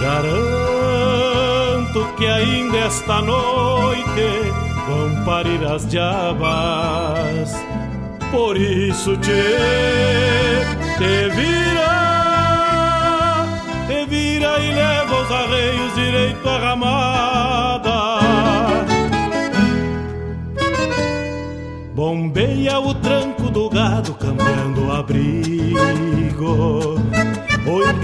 Garanto que ainda esta noite vão parir as diabas. Por isso te, te vira, te vira e leva os arreios direito à ramada.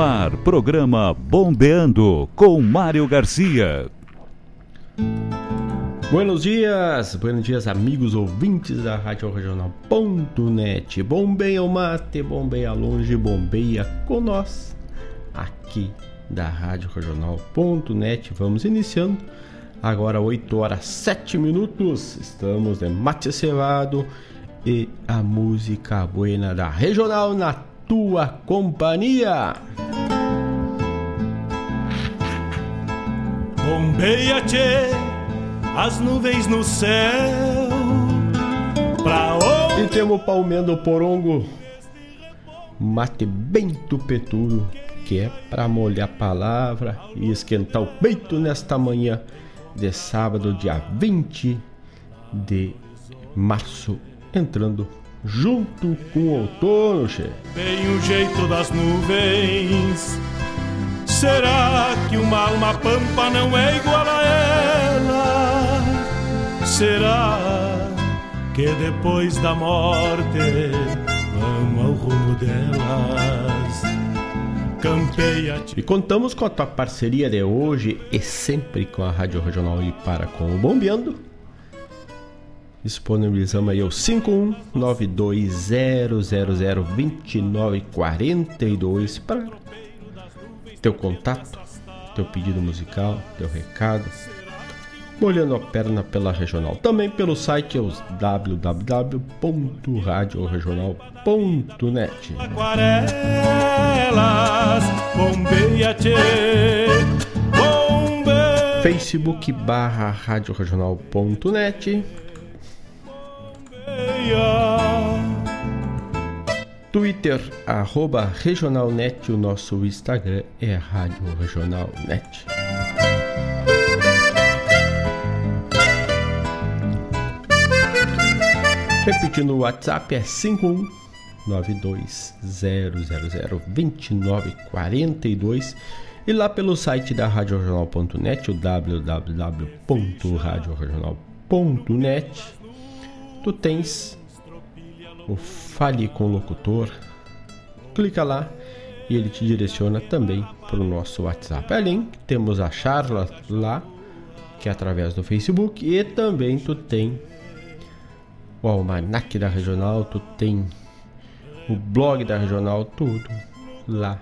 Ar, programa Bombeando com Mário Garcia. Buenos dias, buenos dias amigos ouvintes da Rádio Regional.net. Bombeia o mate, bombeia longe, bombeia com nós aqui da Rádio Regional.net. Vamos iniciando agora 8 horas 7 minutos. Estamos de mate cevado e a música buena da Regional na tua companhia. Bombeia, tchê, as nuvens no céu. Pra onde E temos palmendo porongo, mate bem tupetudo, que é para molhar a palavra e esquentar o peito nesta manhã de sábado, dia 20 de março, entrando junto com o outono, che. vem o jeito das nuvens? Será que uma alma pampa não é igual a ela? Será que depois da morte vamos ao rumo delas? Campeia, E contamos com a tua parceria de hoje e sempre com a Rádio Regional e para com o Bombeando. Disponibilizamos aí o 51920002942 para teu contato, teu pedido musical, teu recado. Molhando a perna pela regional. Também pelo site é os www.radioregional.net. Facebook barra radioregional.net Twitter, arroba regionalnet, o nosso Instagram é Rádio Regionalnet. Repetindo o WhatsApp é 51920002942 e lá pelo site da radioregional.net, o www.radioregional.net, tu tens o Fale com o Locutor. Clica lá e ele te direciona também para o nosso WhatsApp. Além, temos a charla lá, que é através do Facebook, e também tu tem o Almanac da Regional, tu tem o blog da Regional, tudo lá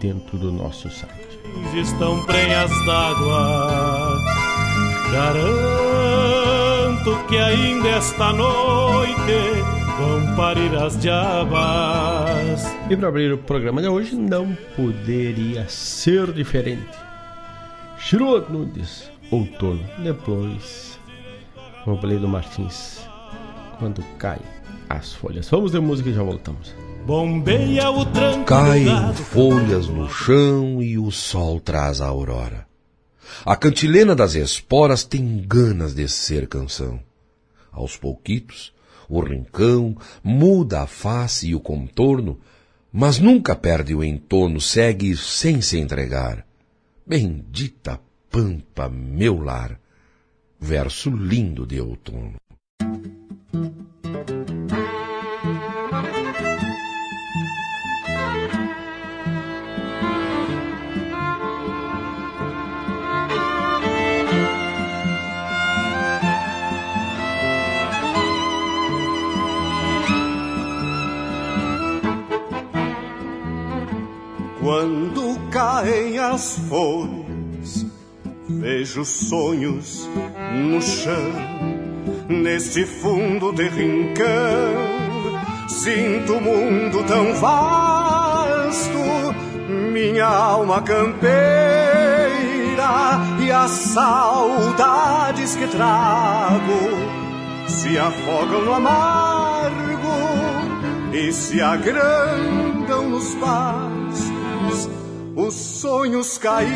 dentro do nosso site. estão prenhas d'água. Garanto que ainda esta noite vão parir as diabas. E para abrir o programa de hoje não poderia ser diferente. Chirot Nunes, outono. Depois, Robledo Martins, quando cai as folhas. Vamos de música e já voltamos. Bombeia o tranco Caem folhas no chão e o sol traz a aurora. A cantilena das esporas tem ganas de ser canção. Aos pouquitos, o rincão muda a face e o contorno, mas nunca perde o entorno, segue sem se entregar. Bendita pampa, meu lar. Verso lindo de outono. Quando caem as folhas, vejo sonhos no chão, neste fundo de rincão. Sinto o mundo tão vasto, minha alma campeira e as saudades que trago se afogam no amargo e se agrandam nos pastos os sonhos caídos.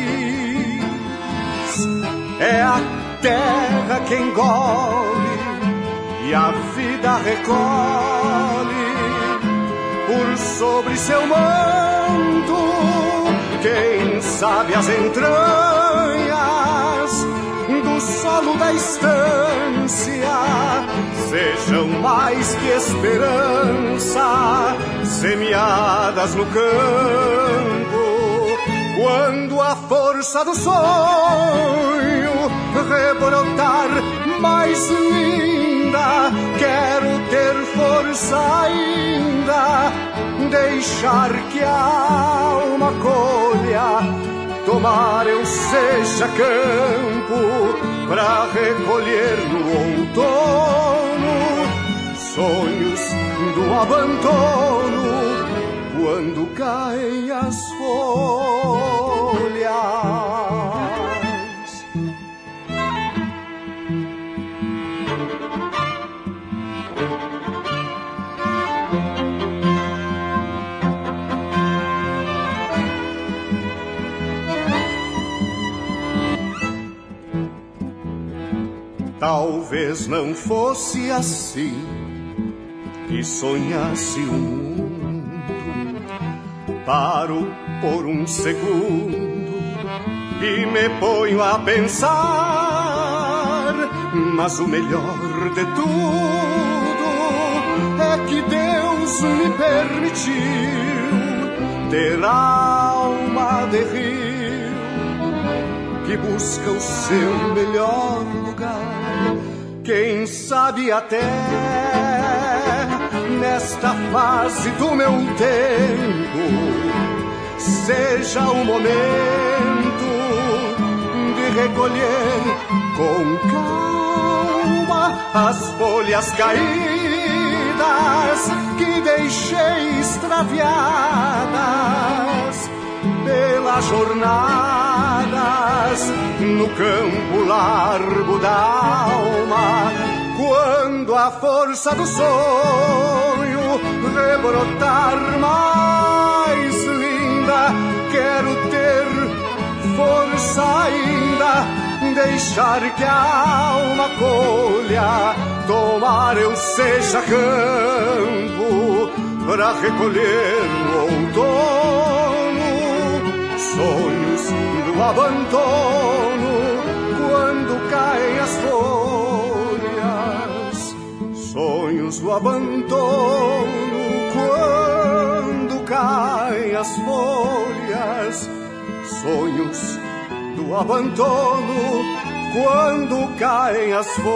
É a terra que engole e a vida recolhe por sobre seu manto. Quem sabe as entranhas do solo da estância sejam mais que esperança semeadas no campo quando a força do sonho rebrotar mais linda, quero ter força ainda, deixar que a alma colha, tomar eu seja campo, pra recolher no outono sonhos do abandono quando caem as folhas. Talvez não fosse assim que sonhasse mundo. Paro por um segundo e me ponho a pensar. Mas o melhor de tudo é que Deus me permitiu ter alma de rio que busca o seu melhor lugar. Quem sabe até nesta fase do meu tempo seja o momento de recolher com calma as folhas caídas que deixei extraviadas pelas jornadas no campo largo da alma quando a força do sonho rebrotar mais linda, quero ter força ainda, deixar que a alma colha, tomar eu seja campo, para recolher no outono sonhos do abandono, quando caem as folhas sonhos do abandono quando caem as folhas, sonhos do abandono quando caem as folhas.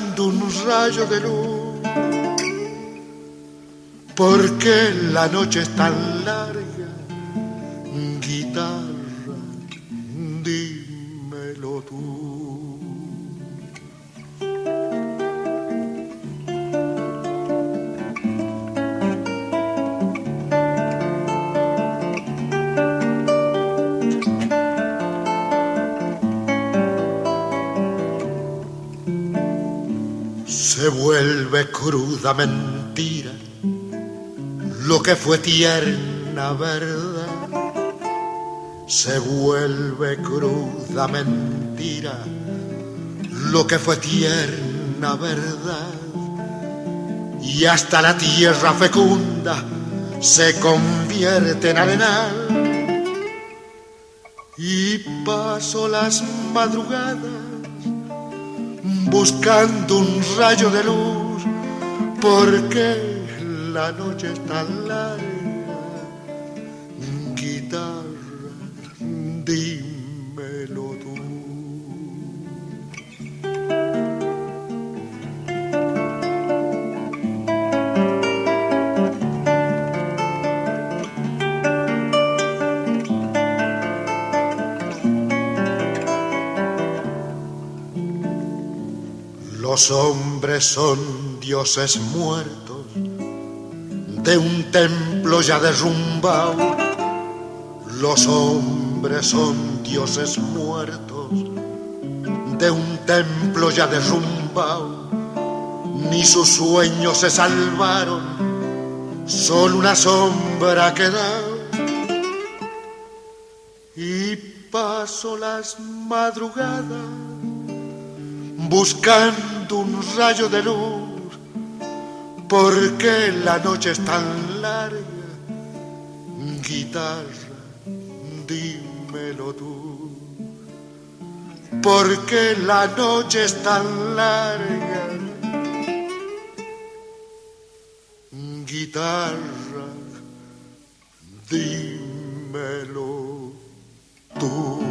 un rayo de luz. Porque la noche es tan larga, guitarra, dímelo tú. Vuelve cruda mentira lo que fue tierna verdad. Se vuelve cruda mentira lo que fue tierna verdad. Y hasta la tierra fecunda se convierte en arenal. Y paso las madrugadas buscando un rayo de luz, porque la noche es tan larga. Los hombres son dioses muertos de un templo ya derrumbado. Los hombres son dioses muertos de un templo ya derrumbado. Ni sus sueños se salvaron, solo una sombra quedado. Y paso las madrugadas buscando un rayo de luz, porque la noche es tan larga. Guitarra, dímelo tú, porque la noche es tan larga. Guitarra, dímelo tú.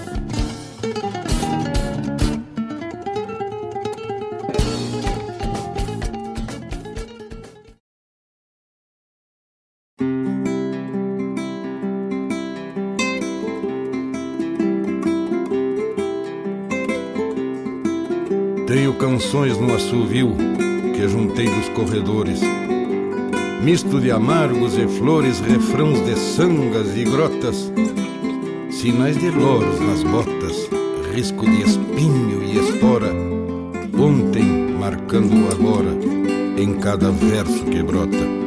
No assovio que juntei dos corredores. Misto de amargos e flores, refrãos de sangas e grotas, sinais de loros nas botas, risco de espinho e espora, ontem marcando o agora em cada verso que brota.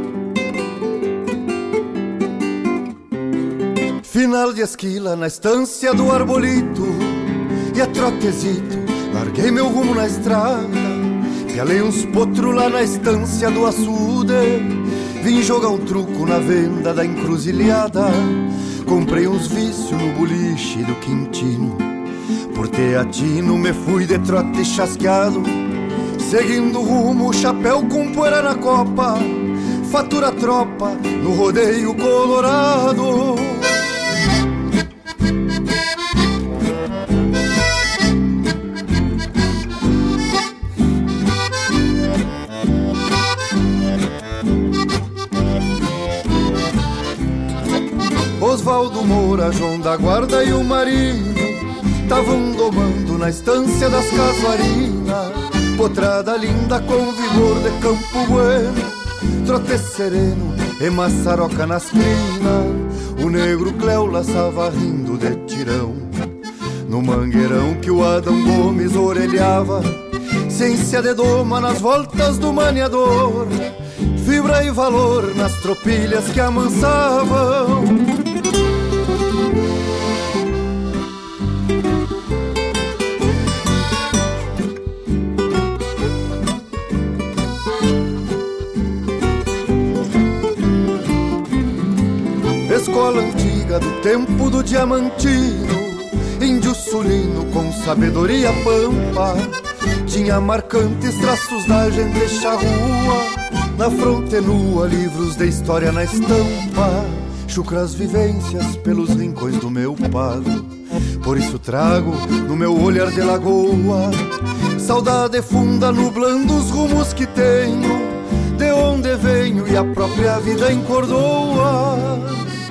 Final de esquila na estância do arbolito E a trotezito, larguei meu rumo na estrada Pialei uns potros lá na estância do açude. Vim jogar um truco na venda da encruzilhada. Comprei uns vícios no boliche do Quintino. Por teatino me fui de trote chasqueado Seguindo o rumo, chapéu com poeira na copa. Fatura tropa no rodeio colorado João da Guarda e o Marinho Tavam domando na estância das casuarinas. Potrada linda com vigor de campo bueno Trote sereno e maçaroca nas crinas. O negro Cléo laçava rindo de tirão. No mangueirão que o Adão Gomes orelhava Ciência de doma nas voltas do maniador. Fibra e valor nas tropilhas que amansavam do tempo do diamantino, índio sulino com sabedoria pampa, tinha marcantes traços da gente charrua, na fronte nua livros de história na estampa, chucras vivências pelos rincões do meu pago. Por isso trago no meu olhar de lagoa saudade funda nublando os rumos que tenho, de onde venho e a própria vida encordoa.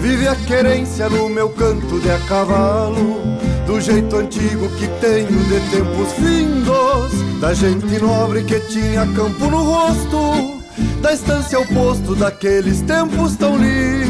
Vive a querência no meu canto de a cavalo, do jeito antigo que tenho de tempos findos, da gente nobre que tinha campo no rosto, da estância ao posto daqueles tempos tão lindos.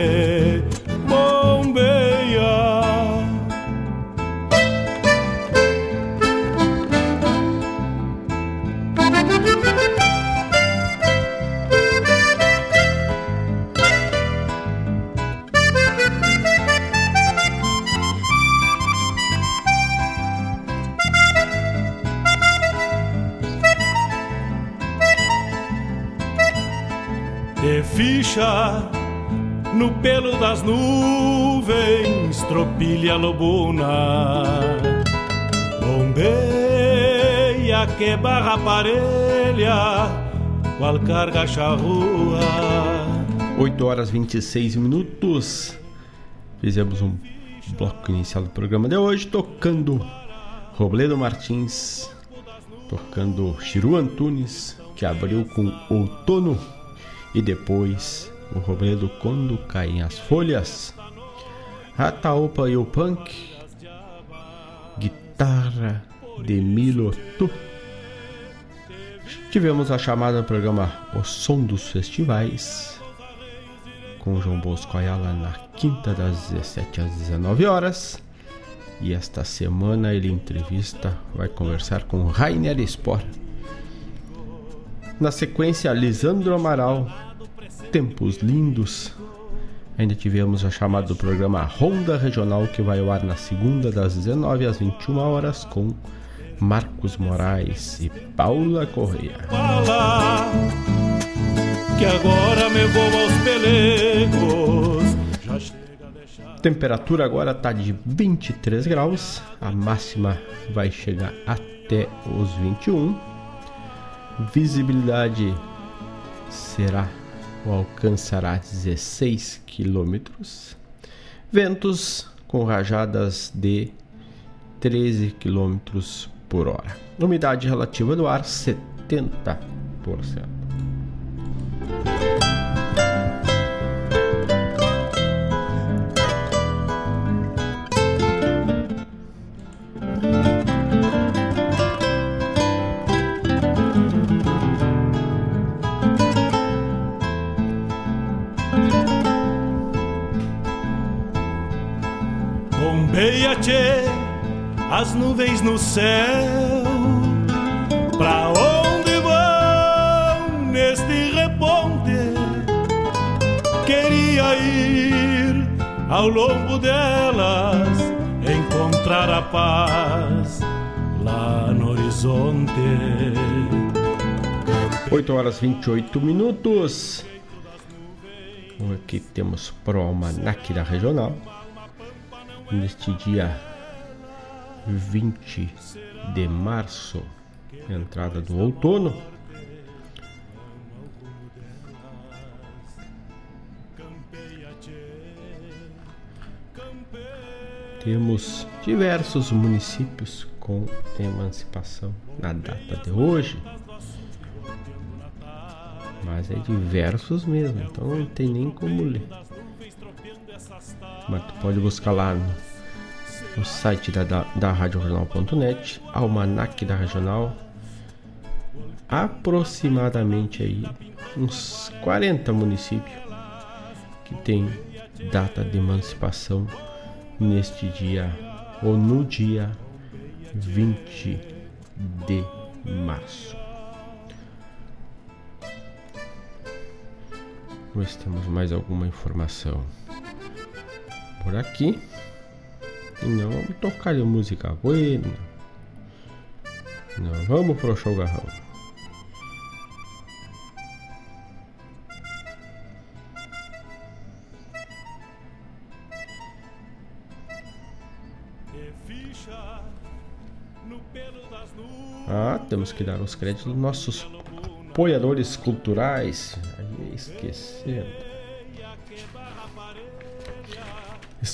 nuvens, tropilha lobuna. Bombeia que barra parelha, qual carga charrua. 8 horas 26 minutos. Fizemos um bloco inicial do programa de hoje, tocando Robledo Martins, tocando Chiru Antunes, que abriu com Outono, e depois o Robledo Quando Caem as Folhas, Ataopa e o Punk, Guitarra de Milotu. Tivemos a chamada do programa O Som dos Festivais, com João Bosco Ayala na quinta das 17 às 19 horas. E esta semana ele entrevista, vai conversar com Rainer Spor. Na sequência, Lisandro Amaral, Tempos Lindos. Ainda tivemos a chamada do programa Ronda Regional, que vai ao ar na segunda das 19 às 21 horas com Marcos Moraes e Paula Correia. Temperatura agora está de 23 graus, a máxima vai chegar até os 21. Visibilidade será ou alcançará 16 quilômetros. Ventos com rajadas de 13 quilômetros por hora. Umidade relativa do ar 70%. Bombeia, tchê, as nuvens no céu. Pra onde vão neste reponte? Queria ir ao longo delas, encontrar a paz lá no horizonte. 8 horas 28 minutos. Aqui temos pro almanac da regional. Neste dia 20 de março, entrada do outono. Temos diversos municípios com emancipação na data de hoje. Mas é diversos mesmo, então não tem nem como ler. Mas tu pode buscar lá no, no site da, da, da radiojornal.net, Almanac da Regional. Aproximadamente aí uns 40 municípios que tem data de emancipação neste dia ou no dia 20 de março. Se temos mais alguma informação por aqui. Não vamos tocar de música buena. Não vamos pro show garrão. Ah, temos que dar os créditos dos nossos apoiadores culturais. Esquecendo.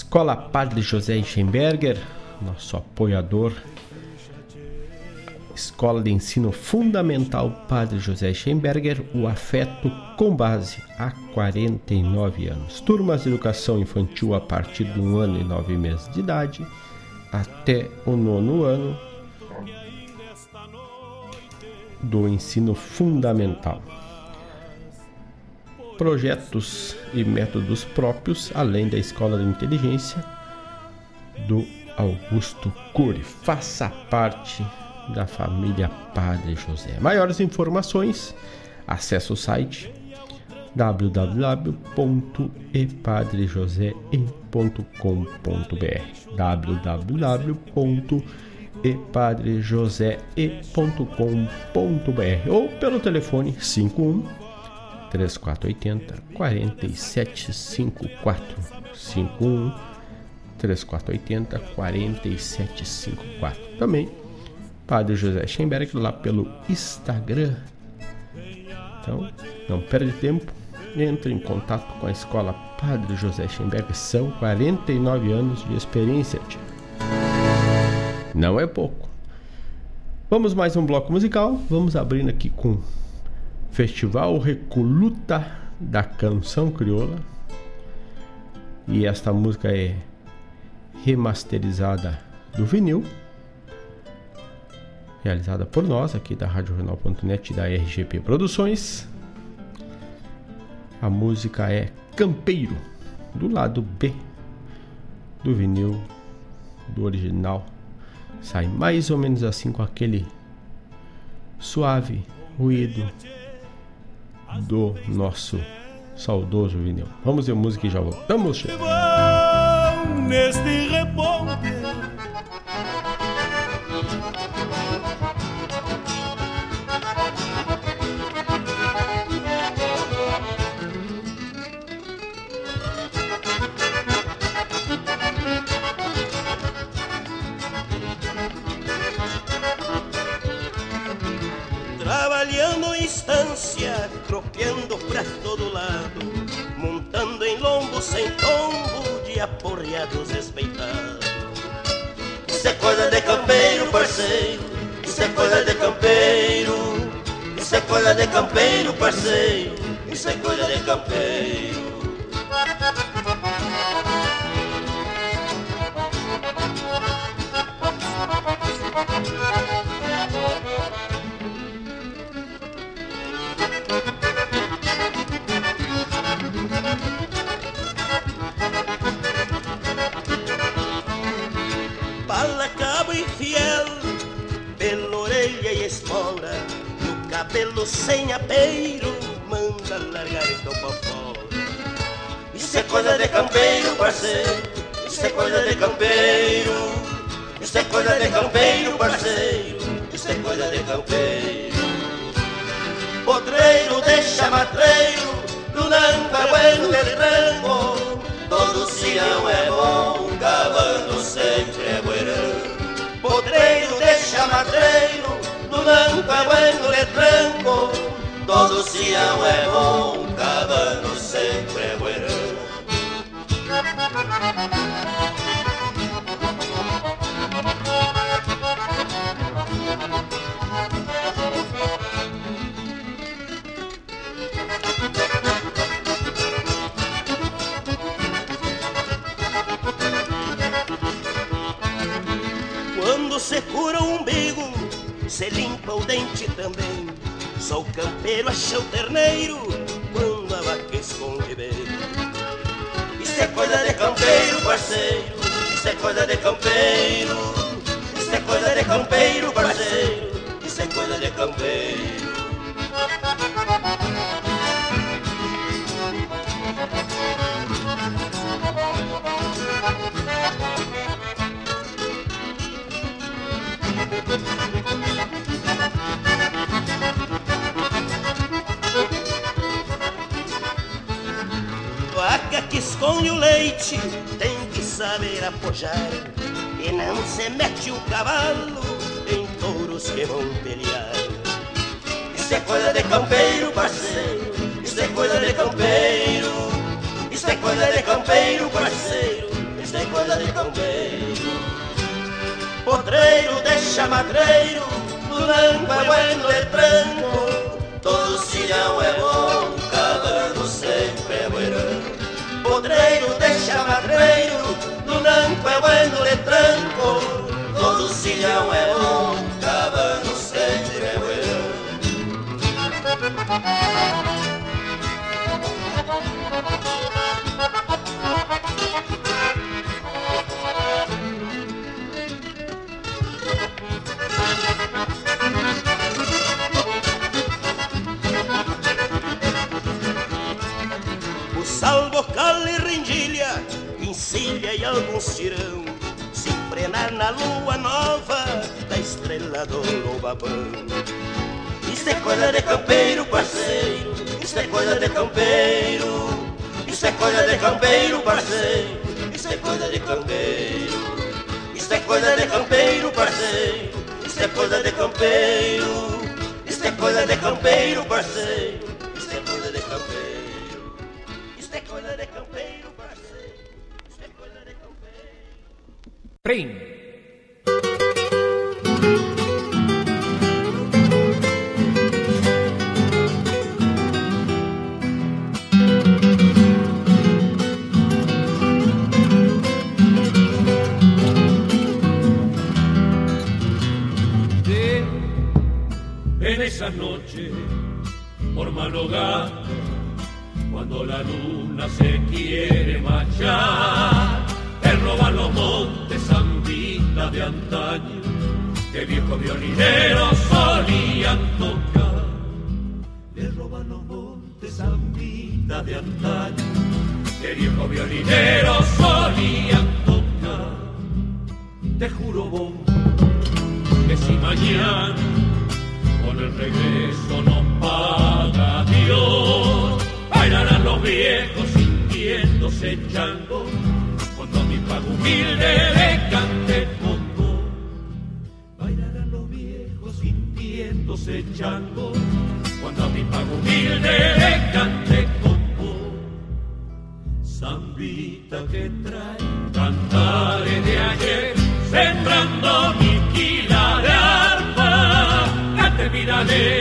Escola Padre José Eichenberger, nosso apoiador. Escola de Ensino Fundamental Padre José Eichenberger, o afeto com base há 49 anos. Turmas de educação infantil a partir de um ano e nove meses de idade até o nono ano do ensino fundamental. Projetos e métodos próprios, além da Escola de Inteligência do Augusto Cury. Faça parte da família Padre José. Maiores informações, acesse o site www.epadrejosee.com.br www.epadrejosee.com.br ou pelo telefone 51 3480 4754 51 3480 4754 também Padre José Schemberg lá pelo Instagram. Então não perde tempo entre em contato com a escola Padre José Schemberg. São 49 anos de experiência não é pouco. Vamos mais um bloco musical. Vamos abrindo aqui com Festival Recoluta da Canção Crioula. E esta música é remasterizada do vinil, realizada por nós aqui da RadioJornal.net e da RGP Produções. A música é Campeiro, do lado B do vinil do original. Sai mais ou menos assim com aquele suave ruído do nosso saudoso vinil. Vamos ver música e já voltamos. Neste reponte tropeando pra todo lado, montando em lombo sem tombo de aporreados respeitados. Isso é coisa de campeiro, parceiro, isso é coisa de campeiro, isso é coisa de campeiro, parceiro, isso é coisa de campeiro. Cabelo sem apeiro, manda largar pra fora. Isso é coisa de campeiro, parceiro, isso é coisa de campeiro, isso é coisa de campeiro, parceiro, isso é coisa de campeiro. Podreiro deixa matreiro, do nanca bueno del rango, todo cião é bom, cavando sempre é bueno. Podreiro deixa matreiro, blanco é bueno de tranco, todo cião é bom, cabano sempre é bueno. Quando se cura o umbigo se limpa o dente também. Sou campeiro, achei o terneiro quando a vaca esconde bem. Isso é coisa de campeiro, parceiro. Isso é coisa de campeiro. Isso é coisa de campeiro, parceiro. Isso é coisa de campeiro. Que esconde o leite tem que saber apojar e não se mete o cavalo em touros que vão pelear. Isso é coisa de campeiro, parceiro. Isso é coisa de campeiro. Isso é coisa de campeiro, parceiro. Isso é coisa de campeiro. Podreiro deixa madreiro, blanco é bueno de tranco, todo silhão é bom, cavalo bueno podreiro deixa madreiro, no nanco é bueno de tranco, todo silhão é bom, cabano sempre é bueno. Bocal e rindilha, encilha e algum cirão, se frenar na lua nova da estrela do Lobabão. Isso é coisa de campeiro, parceiro, isso é coisa de campeiro, isso é coisa de campeiro, parceiro, isso é coisa de campeiro. Isso é coisa de campeiro, parceiro. Isso é coisa de campeiro. Isso é coisa de campeiro, parceiro. Trim. en esa noche por madrugada cuando la luna se quiere marchar te los montes de antaño que viejos violineros solían tocar le roban los montes zambita de antaño que viejos violineros solían tocar te juro vos que si mañana con el regreso nos paga Dios. Bailarán los viejos sintiéndose chango, cuando a mi pago humilde le cante chango, cuando a mi pago humilde le cante congo. Zambita que trae cantares de ayer, sembrando mi quila de arpa cante miradero,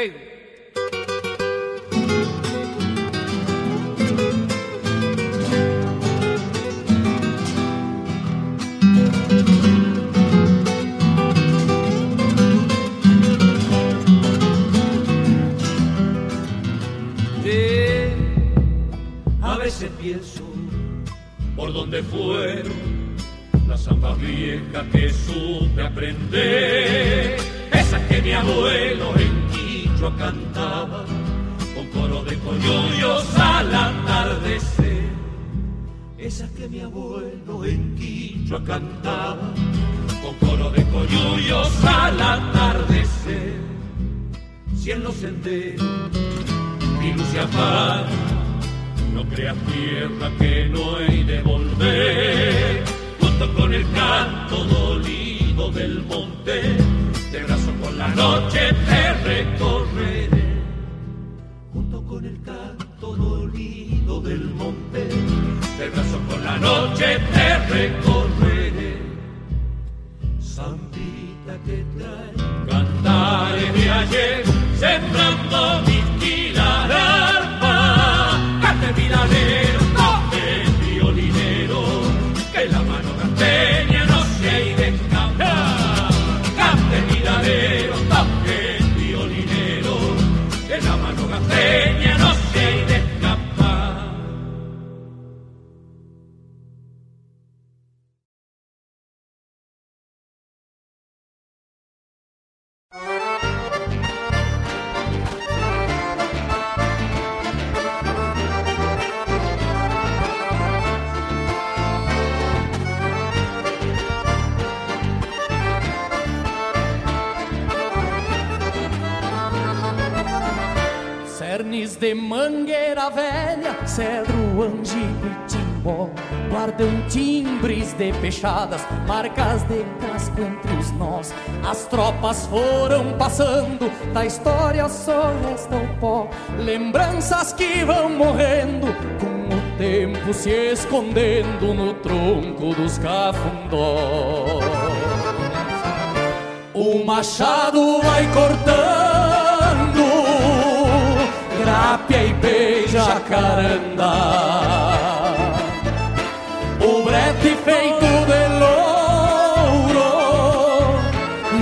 A veces pienso por dónde fueron las zambas viejas que supe aprender, esas que mi abuelo Quichua cantaba con coro de coyuyos al atardecer, esas que mi abuelo en Quichua cantaba con coro de coyuyos al atardecer, si en los senderos mi luz se no creas tierra que no he de volver, junto con el canto dolido del monte, de brazo con la noche te recorreré, junto con el canto dolido del monte, de brazo con la noche te recorreré. Zambita que trae cantares de ayer, sembrando mi quila de arpa, cante miradero, cedro, angico e timbó Guardam timbres de fechadas, marcas de casco entre os nós. As tropas foram passando, da história só resta o pó. Lembranças que vão morrendo, com o tempo se escondendo no tronco dos cafundós. O machado vai cortando Grápia e beija caranda. O brete feito de louro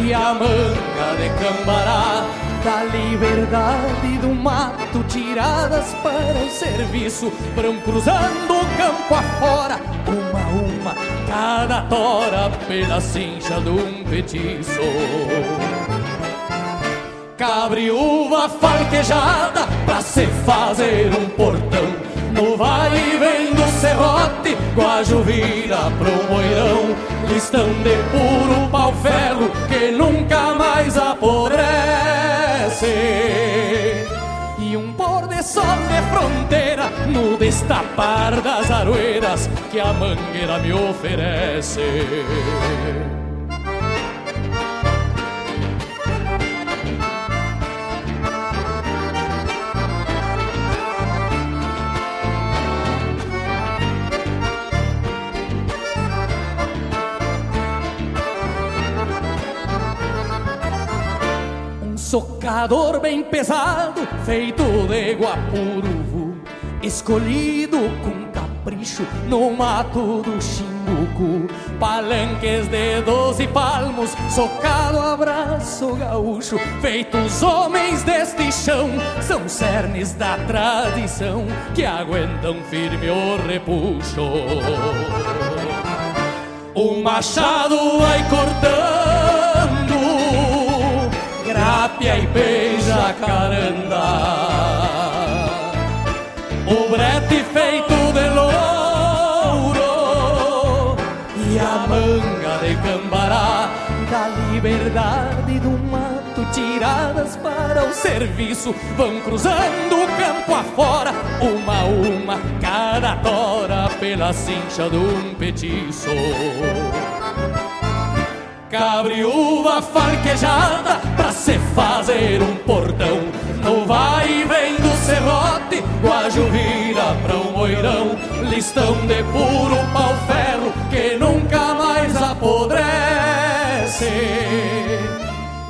E a manga de cambará. Dali liberdade do mato tiradas para o serviço. Vão cruzando o campo afora, uma a uma Cada tora pela cincha de um petiço Cabriúva falquejada pra se fazer um portão. No vai e vem do serrote, Guajo vira pro moirão. Listão de puro pau-ferro que nunca mais apodrece. E um pôr de sol de fronteira no destapar das aroeiras Que a mangueira me oferece Socador bem pesado, feito de guapuruvu Escolhido com capricho no mato do Chimbucu Palanques de doze palmos, socado abraço gaúcho. Feitos homens deste chão, são cernes da tradição Que aguentam firme o repuxo. O machado vai cortando Rápia e beija caranda O brete feito de louro E a manga de cambará Da liberdade do mato Tiradas para o serviço. Vão cruzando o campo afora Uma a uma, cada tora Pela cincha de um petiço Cabriúva falquejada pra se fazer um portão. No vai e vem do serrote, Guajo vira pra um moirão. Listão de puro pau-ferro que nunca mais apodrece.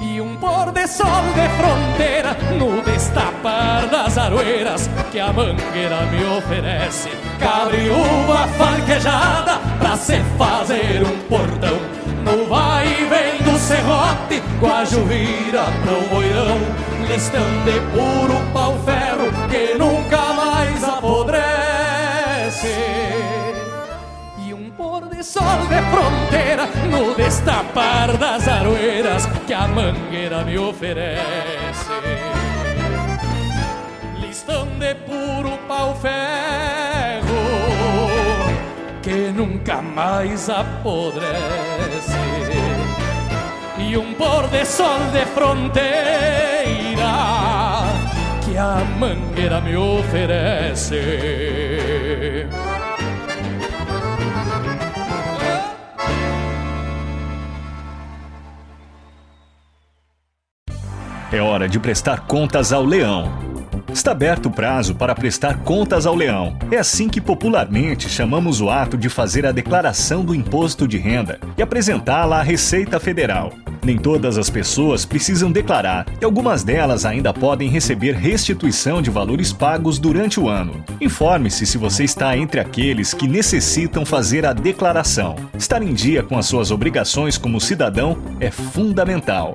E um pôr de sol de fronteira no destapar das aroeiras Que a mangueira me oferece Cabriúva falquejada pra se fazer um portão no vai e vem do serrote, Guajo vira pro moirão, listão de puro pau-ferro que nunca mais apodrece. Sol de fronteira no destapar das aroeiras que a mangueira me oferece. Nunca mais apodrece. E um pôr de sol de fronteira que a mangueira me oferece. É hora de prestar contas ao leão. Está aberto o prazo para prestar contas ao leão. É assim que popularmente chamamos o ato de fazer a declaração do imposto de renda e apresentá-la à Receita Federal. Nem todas as pessoas precisam declarar e algumas delas ainda podem receber restituição de valores pagos durante o ano. Informe-se se você está entre aqueles que necessitam fazer a declaração. Estar em dia com as suas obrigações como cidadão é fundamental.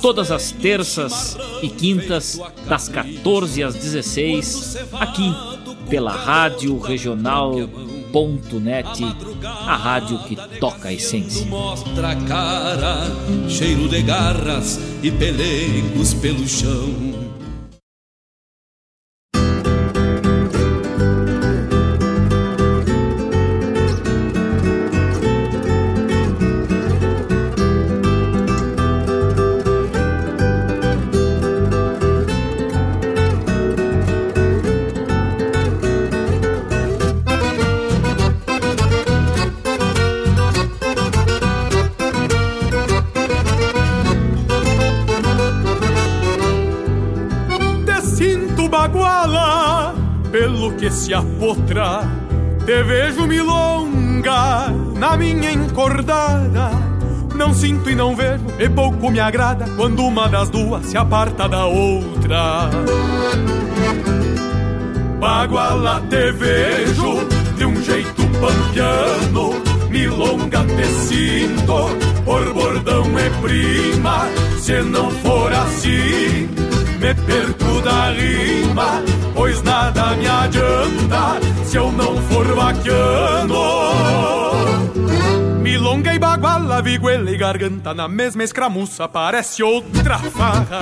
todas as terças e quintas, das 14 às 16, aqui pela Rádio Regional.net, a rádio que toca a essência. Mostra cara, cheiro de garras e pelegos pelo chão. Me agrada quando uma das duas se aparta da outra. Baguala te vejo de um jeito pampiano, milonga te sinto, por bordão é prima. Se não for assim, me perco da rima, pois nada me adianta se eu não for vaquiano. Milonga e baguala, viguela e garganta, na mesma escramuça parece outra farra.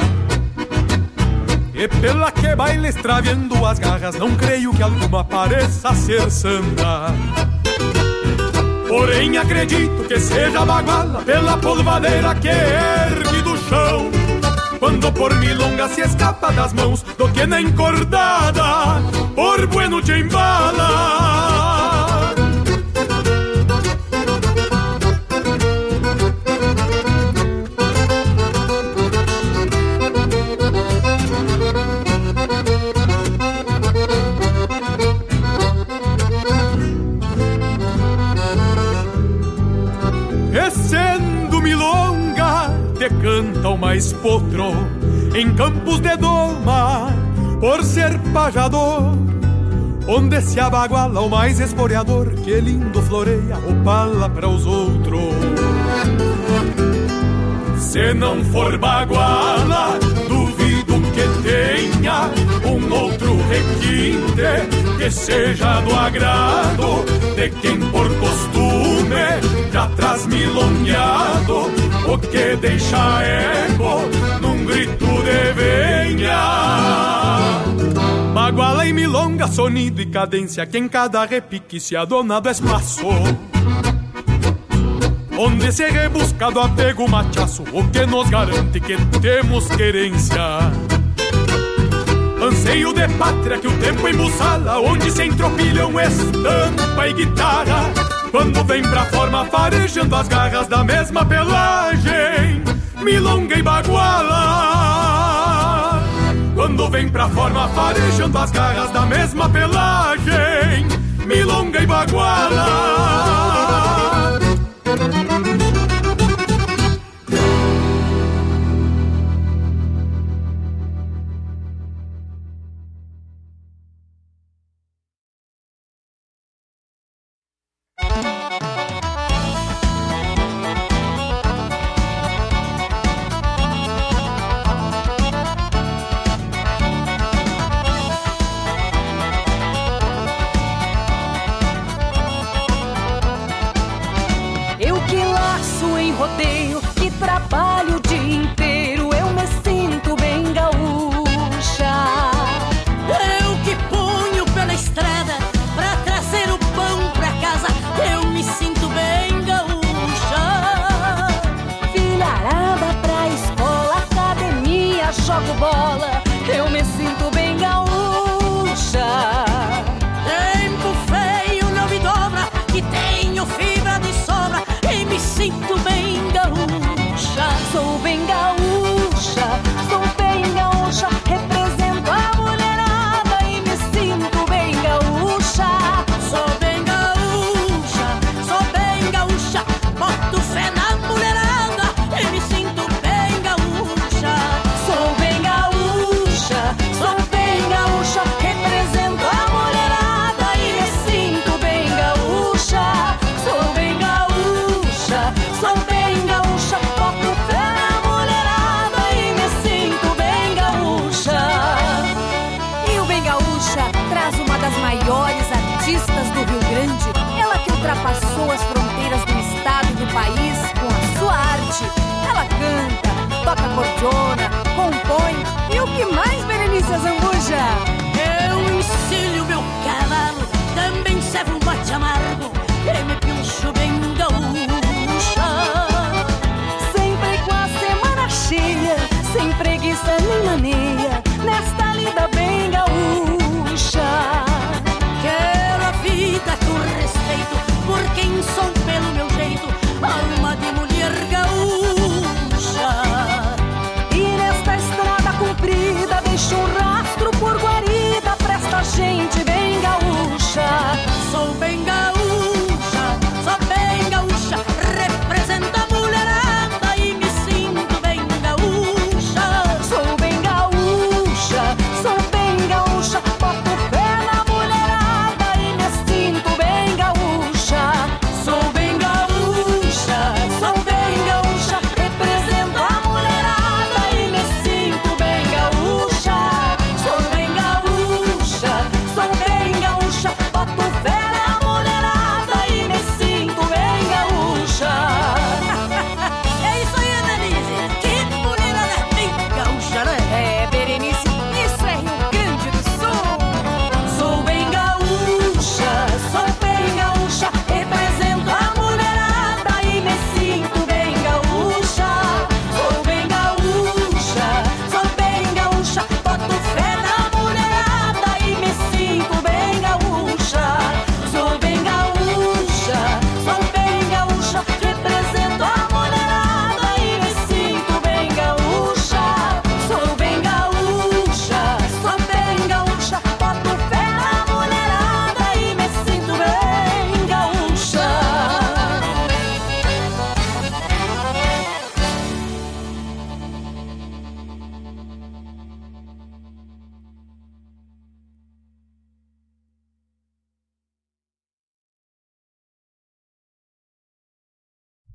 E pela que baila extraviando as garras, não creio que alguma pareça ser santa. Porém acredito que seja baguala pela polvadeira que ergue do chão. Quando por milonga se escapa das mãos do que na encordada, por bueno te embala. Potro em campos de doma, por ser pajador. Onde se abaguala o mais esporeador, que lindo floreia o pala para os outros. Se não for baguala, tenha um outro requinte que seja do agrado de quem por costume já traz milongueado o que deixa eco num grito de venha. Baguala e milonga, sonido e cadência que em cada repique se adona do espaço. Onde se rebusca do apego machaço, o que nos garante que temos querência. Anseio de pátria que o tempo embuçala, onde se entropilham estampa e guitarra. Quando vem pra forma farejando as garras da mesma pelagem, milonga e baguala. Quando vem pra forma farejando as garras da mesma pelagem, milonga e baguala. Bola, eu me sinto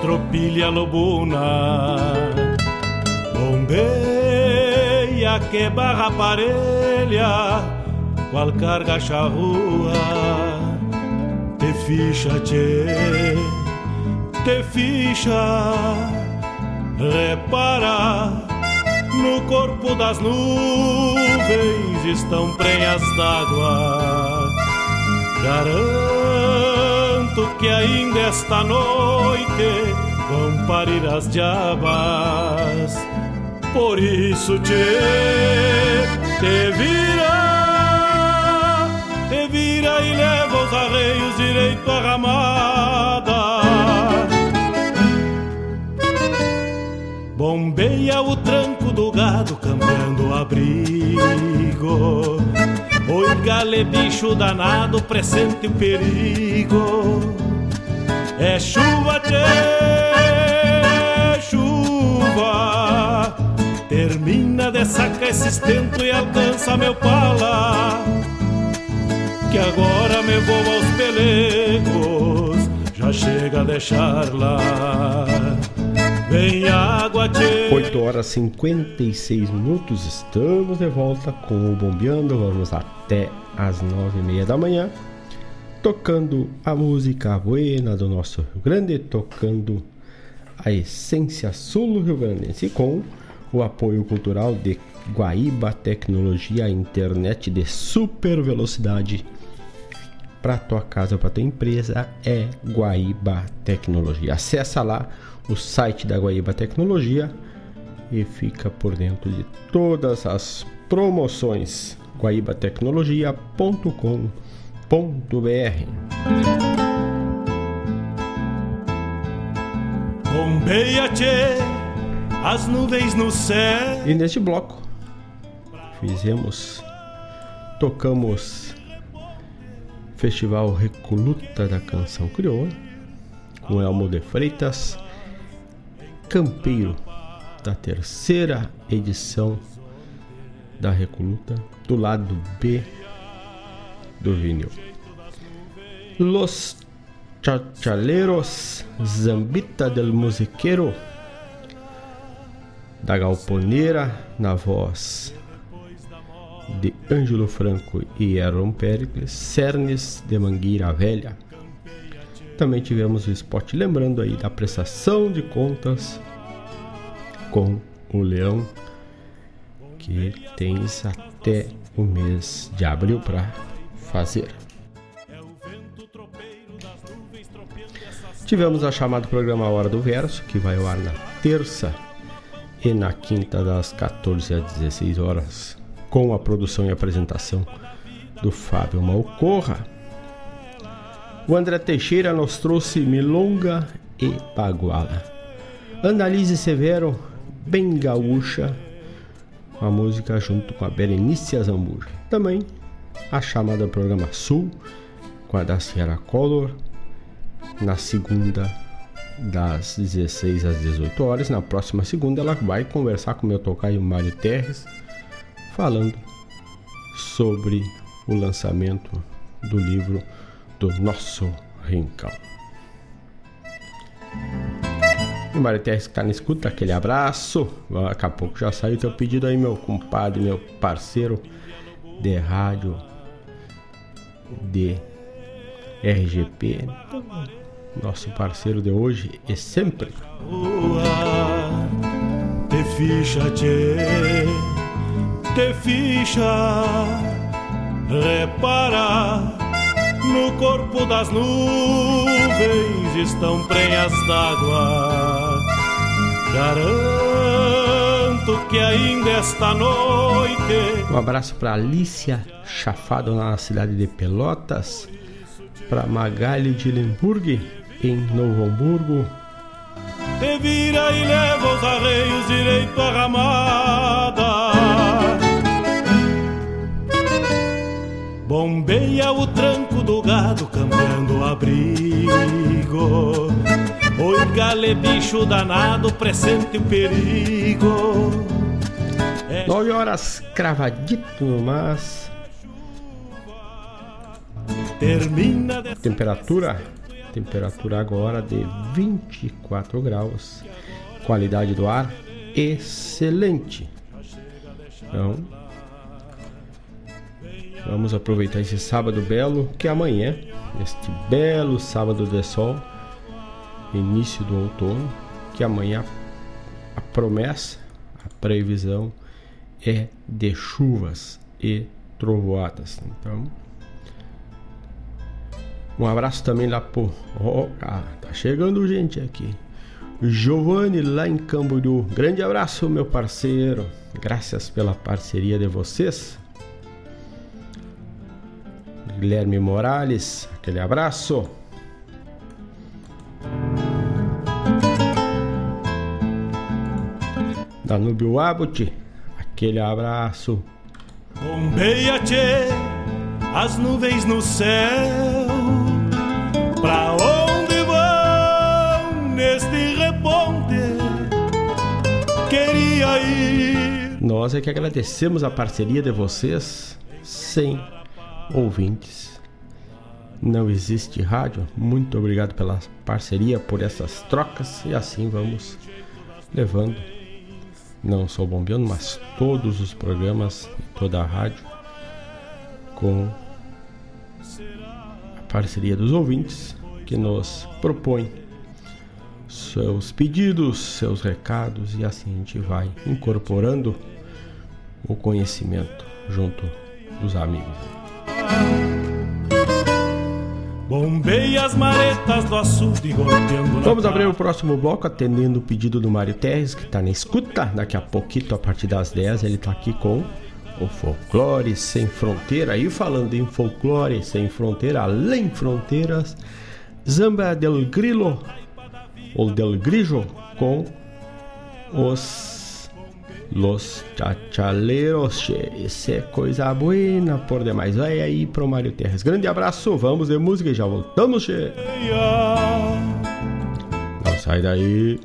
tropilha lobuna, bombeia que barra parelha, qual carga charrua, te ficha, tchê, te ficha, repara. No corpo das nuvens estão prenhas d'água. Garanto que ainda esta noite vão parir as diabas. Por isso te, te vira, te vira e leva os arreios direito à ramada. Bombeia o tranco do gado cambiando o abrigo. Oi, gale bicho danado, pressente o perigo. É chuva, tchê, chuva. Termina de sacar esse estento e alcança meu pala. Que agora me vou aos pelegos, já chega a deixar lá. Vem água, tchê. 8 horas 56 minutos, estamos de volta com o Bombeando. Vamos até as 9 e meia da manhã, tocando a música buena do nosso Rio Grande, tocando a essência sul Rio Grandense com o apoio cultural de Guaíba Tecnologia, internet de super velocidade para tua casa para tua empresa é Guaíba Tecnologia. Acessa lá o site da Guaíba Tecnologia e fica por dentro de todas as promoções guaibatecnologia.com.br. As nuvens no céu. E neste bloco fizemos, tocamos Festival Recoluta da Canção Crioula com Elmo de Freitas, campeiro da terceira edição da Recoluta, do lado B do vinil. Los Chachaleros, Zambita del Musiqueiro, da Galponeira, na voz de Ângelo Franco e Aaron Pericles, Cernes de Mangueira Velha. Também tivemos o spot lembrando aí da prestação de contas com o Leão, que tens até o mês de abril para fazer. Tivemos a chamada programa Hora do Verso, que vai ao ar na terça e na quinta, das 14 às 16 horas, com a produção e apresentação do Fábio Malcorra. O André Teixeira nos trouxe Milonga e Baguala. Analise Severo, bem gaúcha, a música junto com a Berenice Azambuja. Também a chamada Programa Sul, com a da Sierra Color, na segunda das 16 às 18 horas. Na próxima segunda ela vai conversar com o meu tocaio Mário Terres, falando sobre o lançamento do livro do nosso Rincão. E Mário Terres que tá na escuta, aquele abraço. Daqui a pouco já saiu teu pedido aí, meu compadre, meu parceiro de rádio de RGP. Nosso parceiro de hoje e sempre. Te ficha, te ficha, repara, no corpo das nuvens estão prenhas d'água. Garanto que ainda esta noite Um abraço para Alicia Chafado na cidade de Pelotas, para Magali de Lemburg em Novo Hamburgo, te vira e leva os arreios direito à ramada. Bombeia o tranco do gado, cambiando o abrigo. Oi, gale, bicho danado, presente o perigo. 9 horas cravadito no mas. Termina. Temperatura temperatura agora de 24 graus. Qualidade do ar excelente. Então, vamos aproveitar esse sábado belo que amanhã, este belo sábado de sol, início do outono, que amanhã a promessa, a previsão é de chuvas e trovoadas. Então, um abraço também lá pro. Oh, ah, tá chegando gente aqui. Giovanni lá em Camboriú. Grande abraço, meu parceiro. Graças pela parceria de vocês. Guilherme Morales, aquele abraço. Danúbio Abut, aquele abraço. Bombeia, tchê, as nuvens no céu. Pra onde vão neste reponte? Queria ir. Nós é que agradecemos a parceria de vocês. Sem ouvintes, não existe rádio. Muito obrigado pela parceria, por essas trocas e assim vamos levando não só o Bombeando, mas todos os programas, toda a rádio com a parceria dos ouvintes que nos propõem seus pedidos, seus recados e assim a gente vai incorporando o conhecimento junto dos amigos. Bombeia as maretas do açude golpeando Vamos abrir o próximo bloco atendendo o pedido do Mário Terres, que está na escuta. Daqui a pouquinho, a partir das 10, ele está aqui com o Folclore Sem Fronteira. E falando em Folclore Sem Fronteira, além fronteiras, Zamba del Grilo, O Del Grillo com os Los Chachaleros. Isso é coisa buena por demais. Vai aí pro Mário Terres. Grande abraço, vamos de música e já voltamos, che. Não sai daí.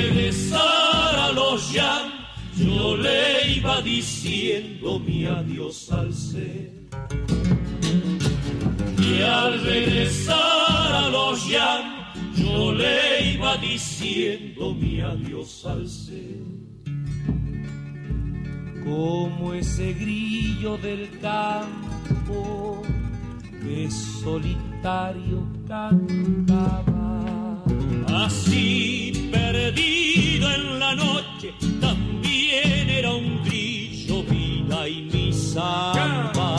Al regresar a los llantos yo le iba diciendo mi adiós al ser. Y al regresar a los llantos yo le iba diciendo mi adiós al ser. Como ese grillo del campo que solitario cantaba. Así perdido en la noche, también era un grillo vida y mi samba.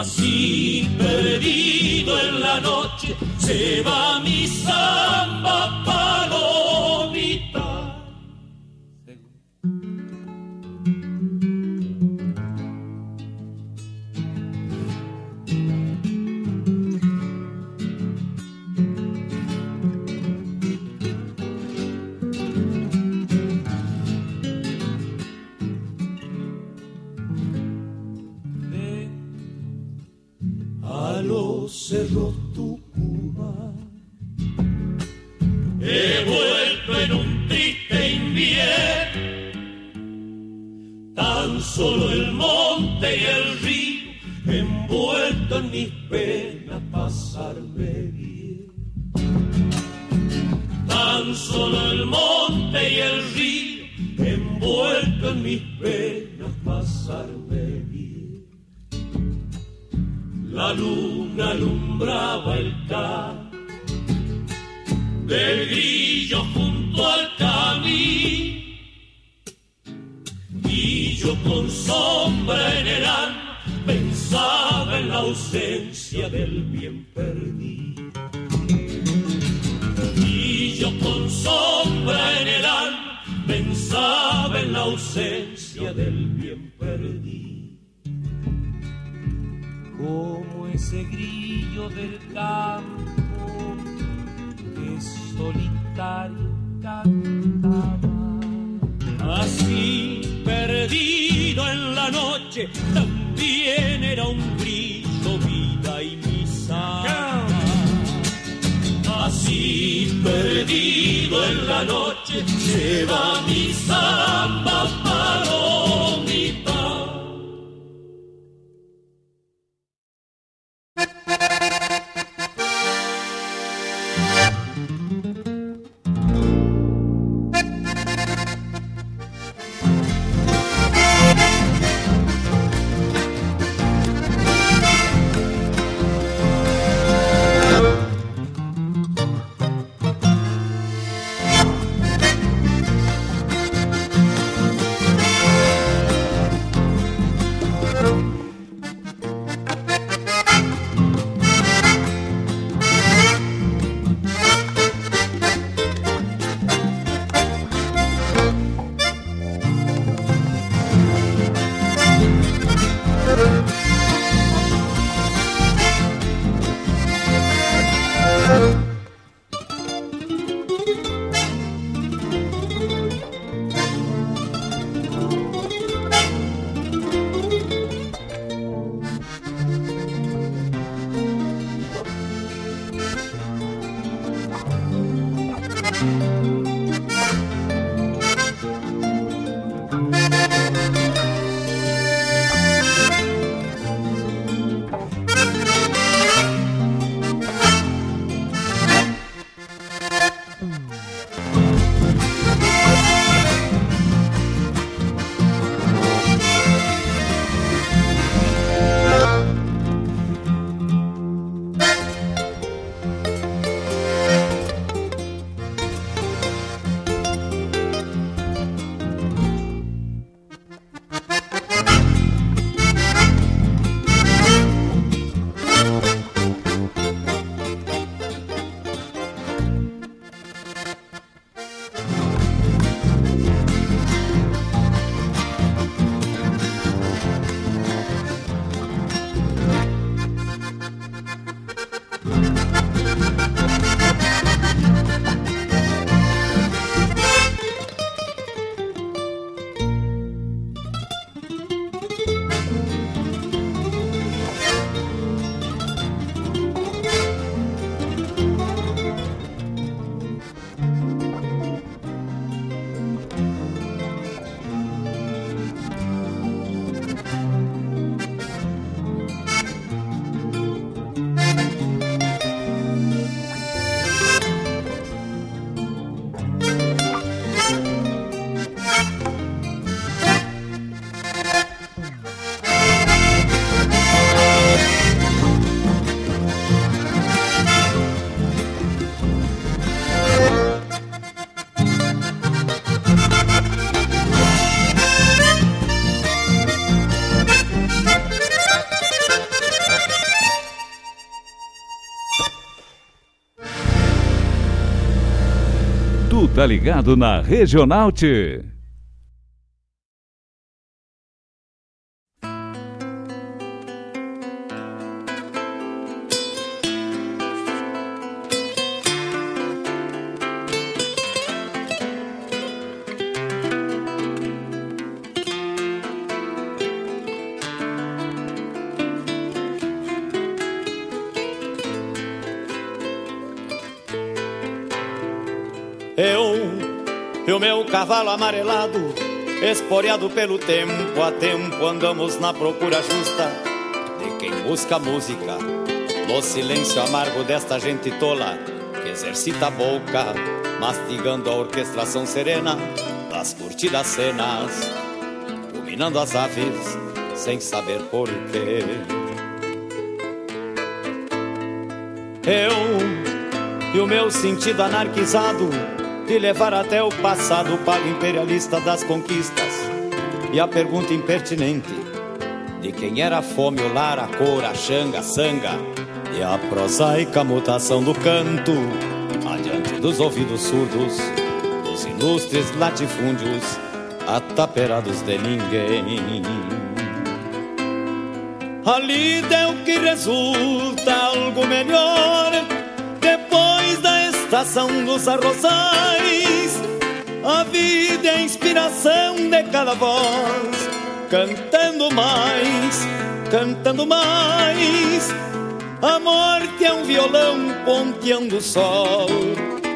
Así perdido en la noche, se va mi samba los cerros Tucumán. He vuelto en un triste invierno, tan solo el monte y el río envuelto en mis penas pasarme bien. Tan solo el monte y el río envuelto en mis penas pasarme La luna alumbraba el campo del grillo junto al camino y yo con sombra en el alma pensaba en la ausencia del bien perdido. Y yo con sombra en el alma pensaba en la ausencia del bien perdido como ese grillo del campo que solitario cantaba. Así perdido en la noche, también era un grillo vida y mi samba. Así perdido en la noche, se va mi samba palomita. Ligado na Regional T. o meu cavalo amarelado, esporeado pelo tempo a tempo, andamos na procura justa de quem busca música. No silêncio amargo desta gente tola que exercita a boca, mastigando a orquestração serena das curtidas cenas, dominando as aves sem saber porquê. Eu e o meu sentido anarquizado de levar até o passado o pago imperialista das conquistas. E a pergunta impertinente de quem era a fome, o lar, a cor, a xanga, a sanga e a prosaica mutação do canto adiante dos ouvidos surdos dos ilustres latifúndios ataperados de ninguém. Ali deu que resulta algo melhor estação dos arrozais. A vida é a inspiração de cada voz, cantando mais, cantando mais. A morte é um violão ponteando o sol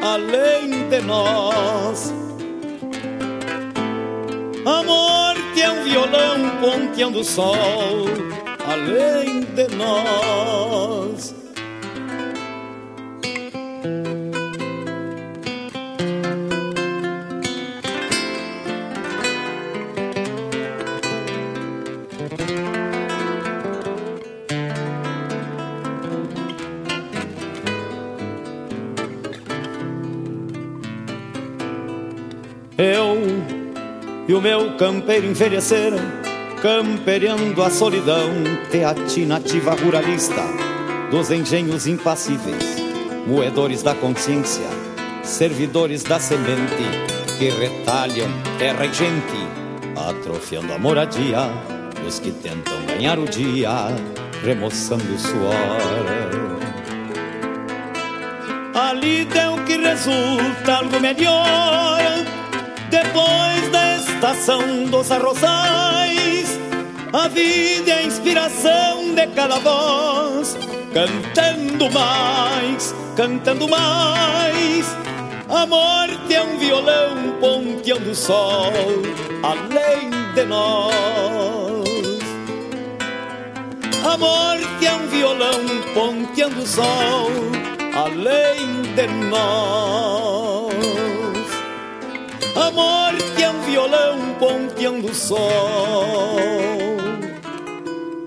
além de nós. A morte é um violão ponteando o sol além de nós. E o meu campeiro envelheceram, campereando a solidão, teatinativa ruralista, dos engenhos impassíveis, moedores da consciência, servidores da semente, que retalham terra e gente, atrofiando a moradia dos que tentam ganhar o dia, remoçando o suor. Ali deu que resulta algo melhor depois da estação dos arrozais. A vida é a inspiração de cada voz, cantando mais, cantando mais. A morte é um violão ponteando o sol além de nós. A morte é um violão ponteando o sol além de nós. A morte é um violão ponteando o sol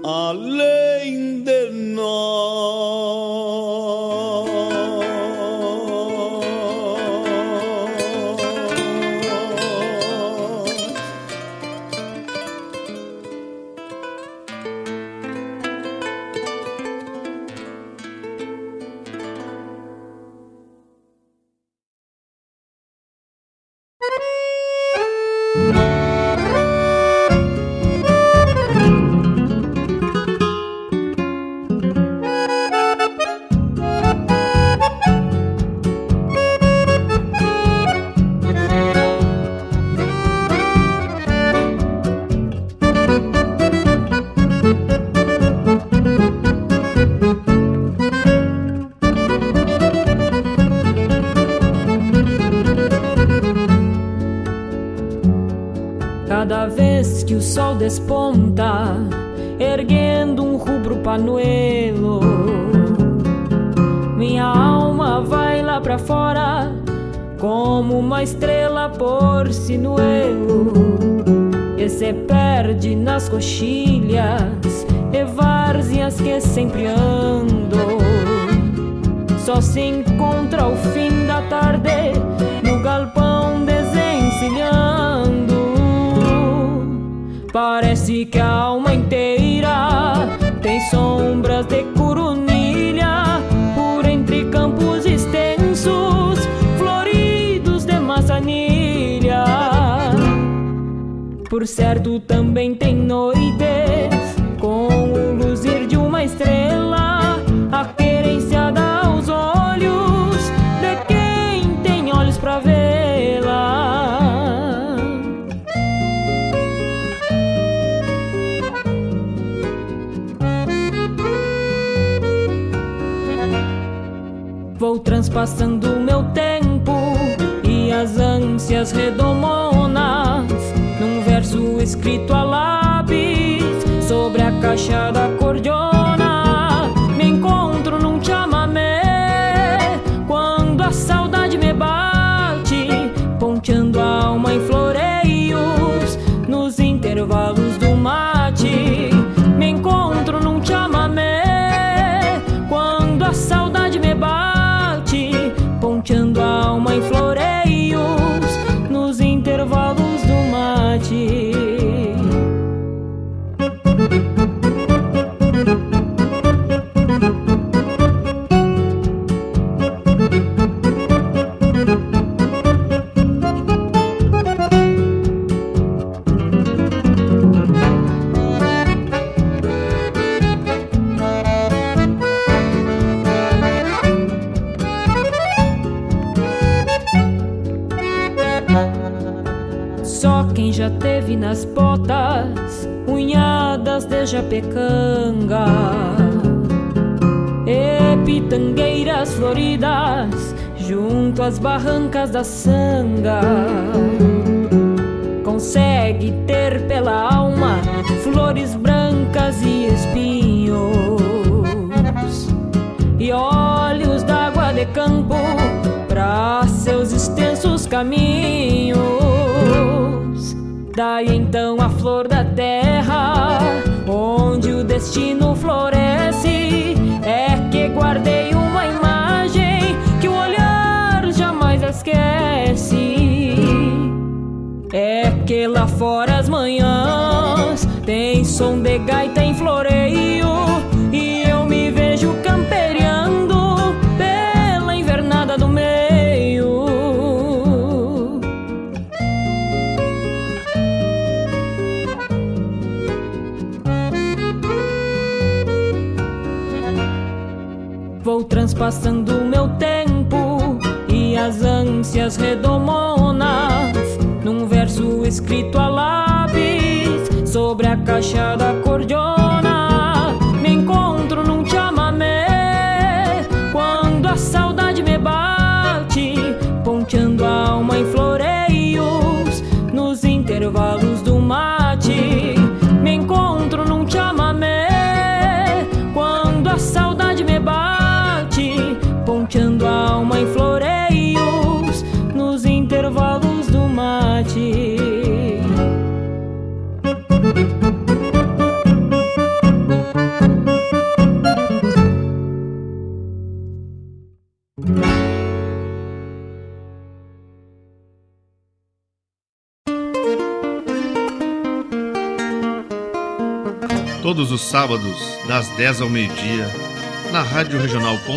além de nós.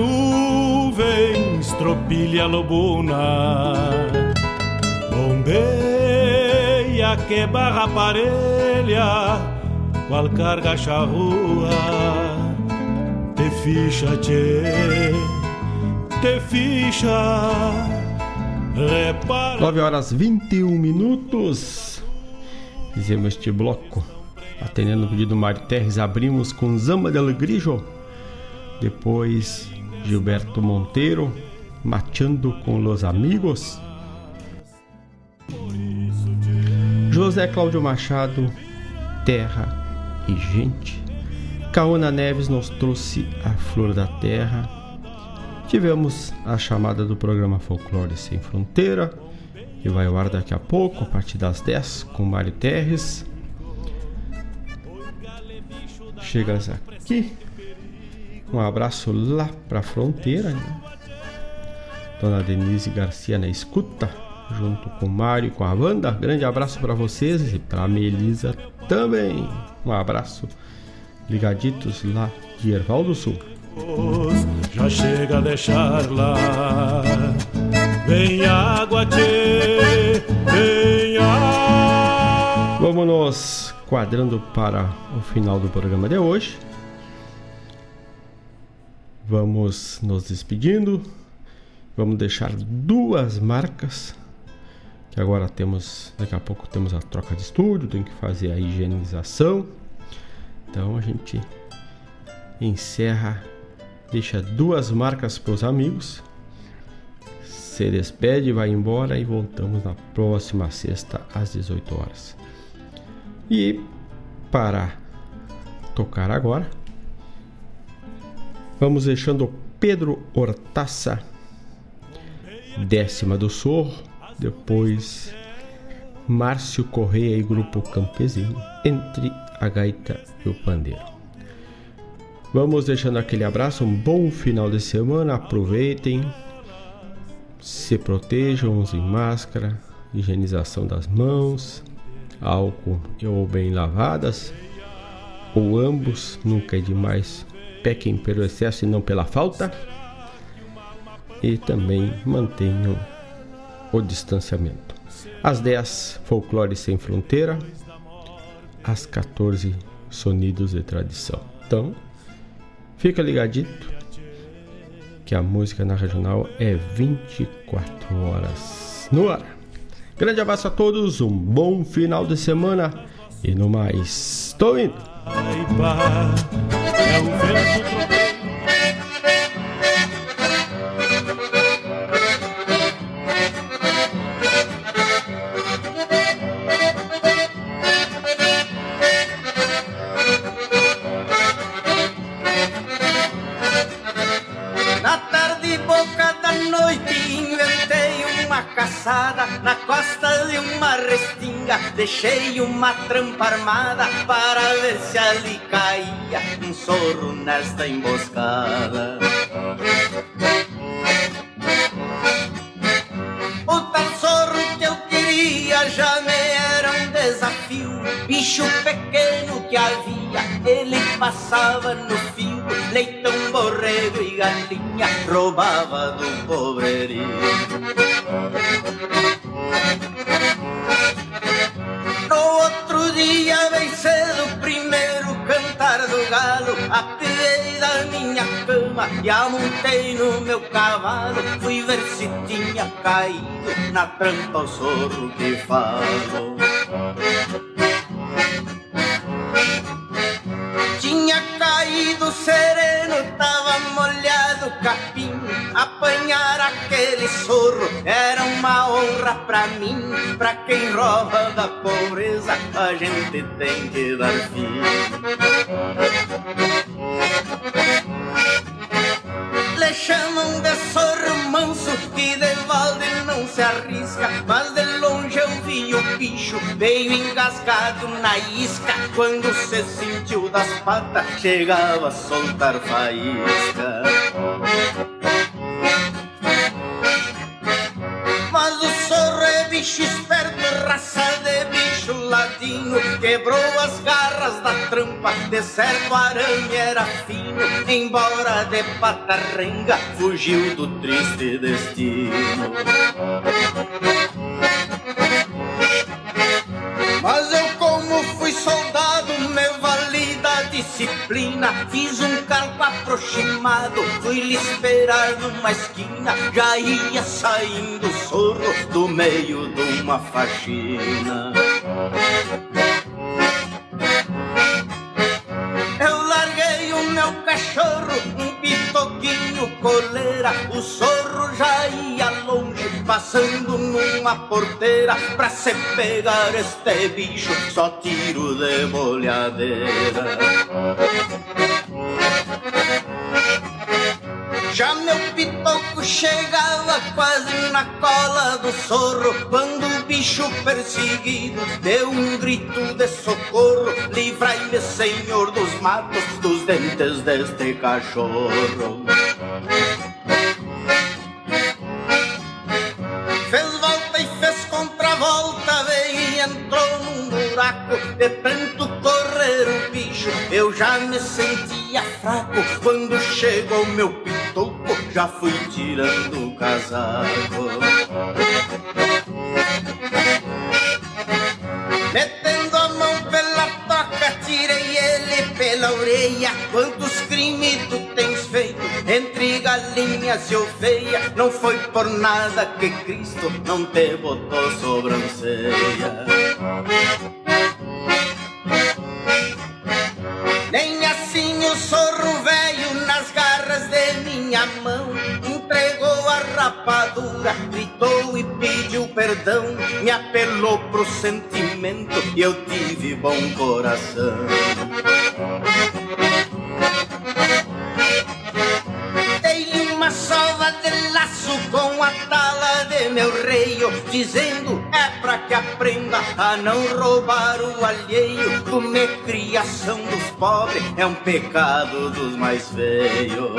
nuvens, tropilha lobuna. Bombeia que barra parelha, qual carga charrua. Te ficha, tchê, te ficha, repara. 9 horas 21 minutos. Fizemos este bloco. Atendendo o pedido do Mário Terres, abrimos com Zamba de Alegrijo. Depois Gilberto Monteiro, Machando com los Amigos. José Cláudio Machado, Terra e Gente. Caona Neves nos trouxe a Flor da Terra. Tivemos a chamada do programa Folclore Sem Fronteira, que vai ao ar daqui a pouco, a partir das 10, com Mário Terres. Chegas aqui, um abraço lá pra fronteira, né? Dona Denise Garcia na escuta, junto com o Mário e com a Wanda. Grande abraço para vocês e pra Melisa também. Um abraço ligaditos lá de Erval do Sul. Já chega a deixar lá. Vem água, tchê, vem água. Vamos nos quadrando para o final do programa de hoje. Vamos nos despedindo. Vamos deixar duas marcas. Que agora temos, daqui a pouco temos a troca de estúdio, tem que fazer a higienização. Então a gente encerra, deixa duas marcas para os amigos. Se despede, vai embora e voltamos na próxima sexta às 18 horas. E para tocar agora, vamos deixando Pedro Hortaça, décima do Sorro, depois Márcio Correia e Grupo Campesino, entre a gaita e o pandeiro. Vamos deixando aquele abraço, um bom final de semana, aproveitem, se protejam, usem máscara, higienização das mãos, álcool ou bem lavadas, ou ambos, nunca é demais, pequem pelo excesso e não pela falta, e também mantenham o distanciamento. Às 10, Folclore Sem Fronteira, às 14, Sonidos de Tradição. Então, fica ligadito que a música na regional é 24 horas no ar. Grande abraço a todos, um bom final de semana e no mais, tô indo. É uma trampa armada para ver se ali caía um sorro nesta emboscada. O tal sorro que eu queria já me era um desafio. Bicho pequeno que havia, ele passava no fio. Leitão, borrego e galinha roubava do pobrerio. E amontei no meu cavalo. Fui ver se tinha caído na trampa o sorro que falo. Tinha caído sereno, tava molhado o capim. Apanhar aquele sorro era uma honra pra mim. Pra quem rouba da pobreza, a gente tem que dar fim. Chamam de sorro manso que de balde não se arrisca Mas de longe eu vi o bicho veio engasgado na isca. Quando se sentiu das patas chegava a soltar faísca. Mas o sorro é bicho esperto, raça Quebrou as garras da trampa, de certo arame era fino Embora de patarrenga, fugiu do triste destino. Mas eu como fui soldado, disciplina Fiz um calco aproximado, fui lhe esperar numa esquina Já ia saindo sorro do meio de uma faxina. Eu larguei o meu cachorro, um pitoquinho coleira O sorro já ia passando numa porteira Pra se pegar este bicho, só tiro de molhadeira. Já meu pitoco chegava quase na cola do sorro Quando o bicho perseguido deu um grito de socorro. Livrai-me, senhor dos matos, dos dentes deste cachorro já me sentia fraco Quando chegou meu pitoco, já fui tirando o casaco Metendo a mão pela toca, tirei ele pela orelha. Quantos crimes tu tens feito entre galinhas e ovelha? Não foi por nada que Cristo não te botou sobrancelha. Nem assim o sorro velho nas garras de minha mão entregou a rapadura, gritou e pediu perdão, me apelou pro sentimento e eu tive bom coração. Dei-lhe uma sova de laço com a tala de meu reio, dizendo é pra que aprenda a não roubar o alheio. Comer criação dos pobres é um pecado dos mais feios.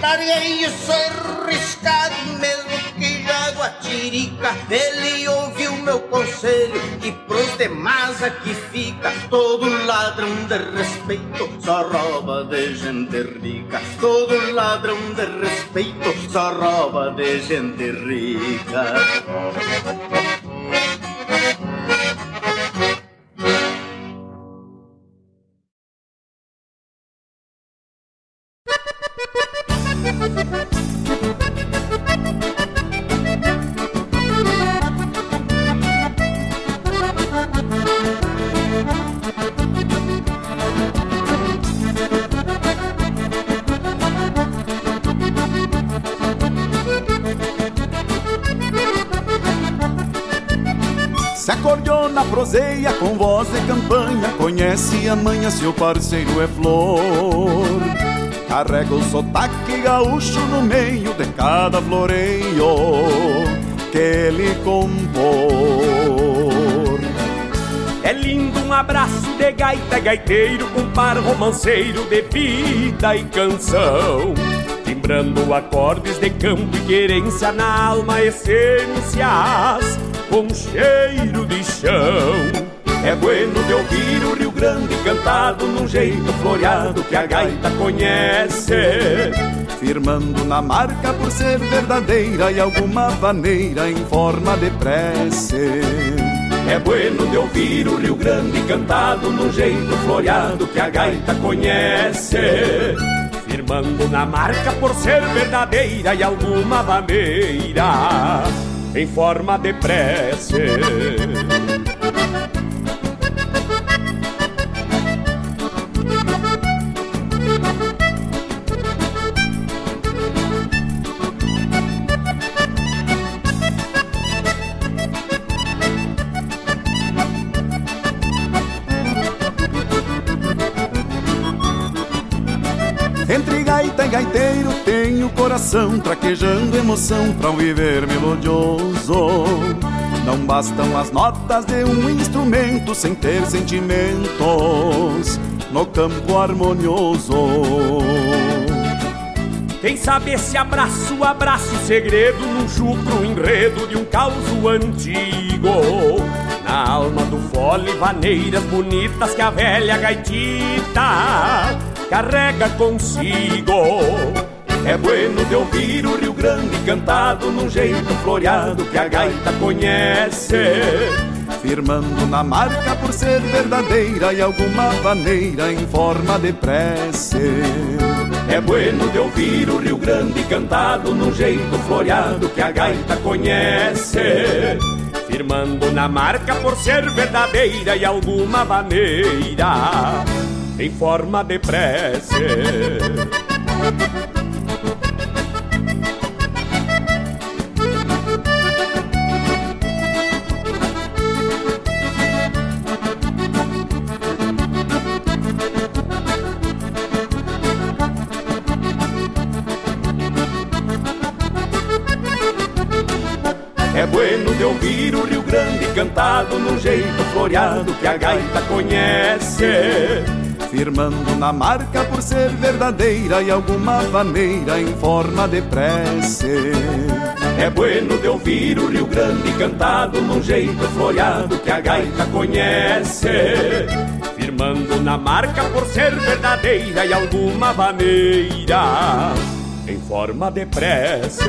Larguei o sorro riscado, mesmo que jaguatirica. Ele ouviu meu conselho, e pros demais aqui fica. Todo ladrão de respeito só rouba de gente rica. Todo ladrão de respeito só rouba de gente rica. Voz de campanha Conhece a manha, seu parceiro é flor Carrega o sotaque gaúcho no meio de cada floreio que ele compor. É lindo um abraço de gaita gaiteiro com par romanceiro de vida e canção. Timbrando acordes de campo e querência na alma, essências com cheiro de chão. É bueno de ouvir o Rio Grande cantado num jeito floreado que a gaita conhece. Firmando na marca por ser verdadeira e alguma maneira em forma de prece. É bueno de ouvir o Rio Grande cantado num jeito floreado que a gaita conhece. Firmando na marca por ser verdadeira e alguma maneira em forma de prece. Coração traquejando emoção pra um viver melodioso. Não bastam as notas de um instrumento sem ter sentimentos no campo harmonioso. Quem sabe esse abraço, abraço segredo num chucro enredo de um causo antigo. Na alma do fole, vaneiras bonitas que a velha gaitita carrega consigo. É bueno de ouvir o Rio Grande cantado num jeito floreado que a gaita conhece. Firmando na marca por ser verdadeira e alguma maneira em forma de prece. É bueno de ouvir o Rio Grande cantado num jeito floreado que a gaita conhece. Firmando na marca por ser verdadeira e alguma maneira em forma de prece. Jeito floreado que a gaita conhece. Firmando na marca por ser verdadeira e alguma maneira em forma de prece. É bueno de ouvir o Rio Grande cantado num jeito floreado que a gaita conhece. Firmando na marca por ser verdadeira e alguma maneira em forma de prece.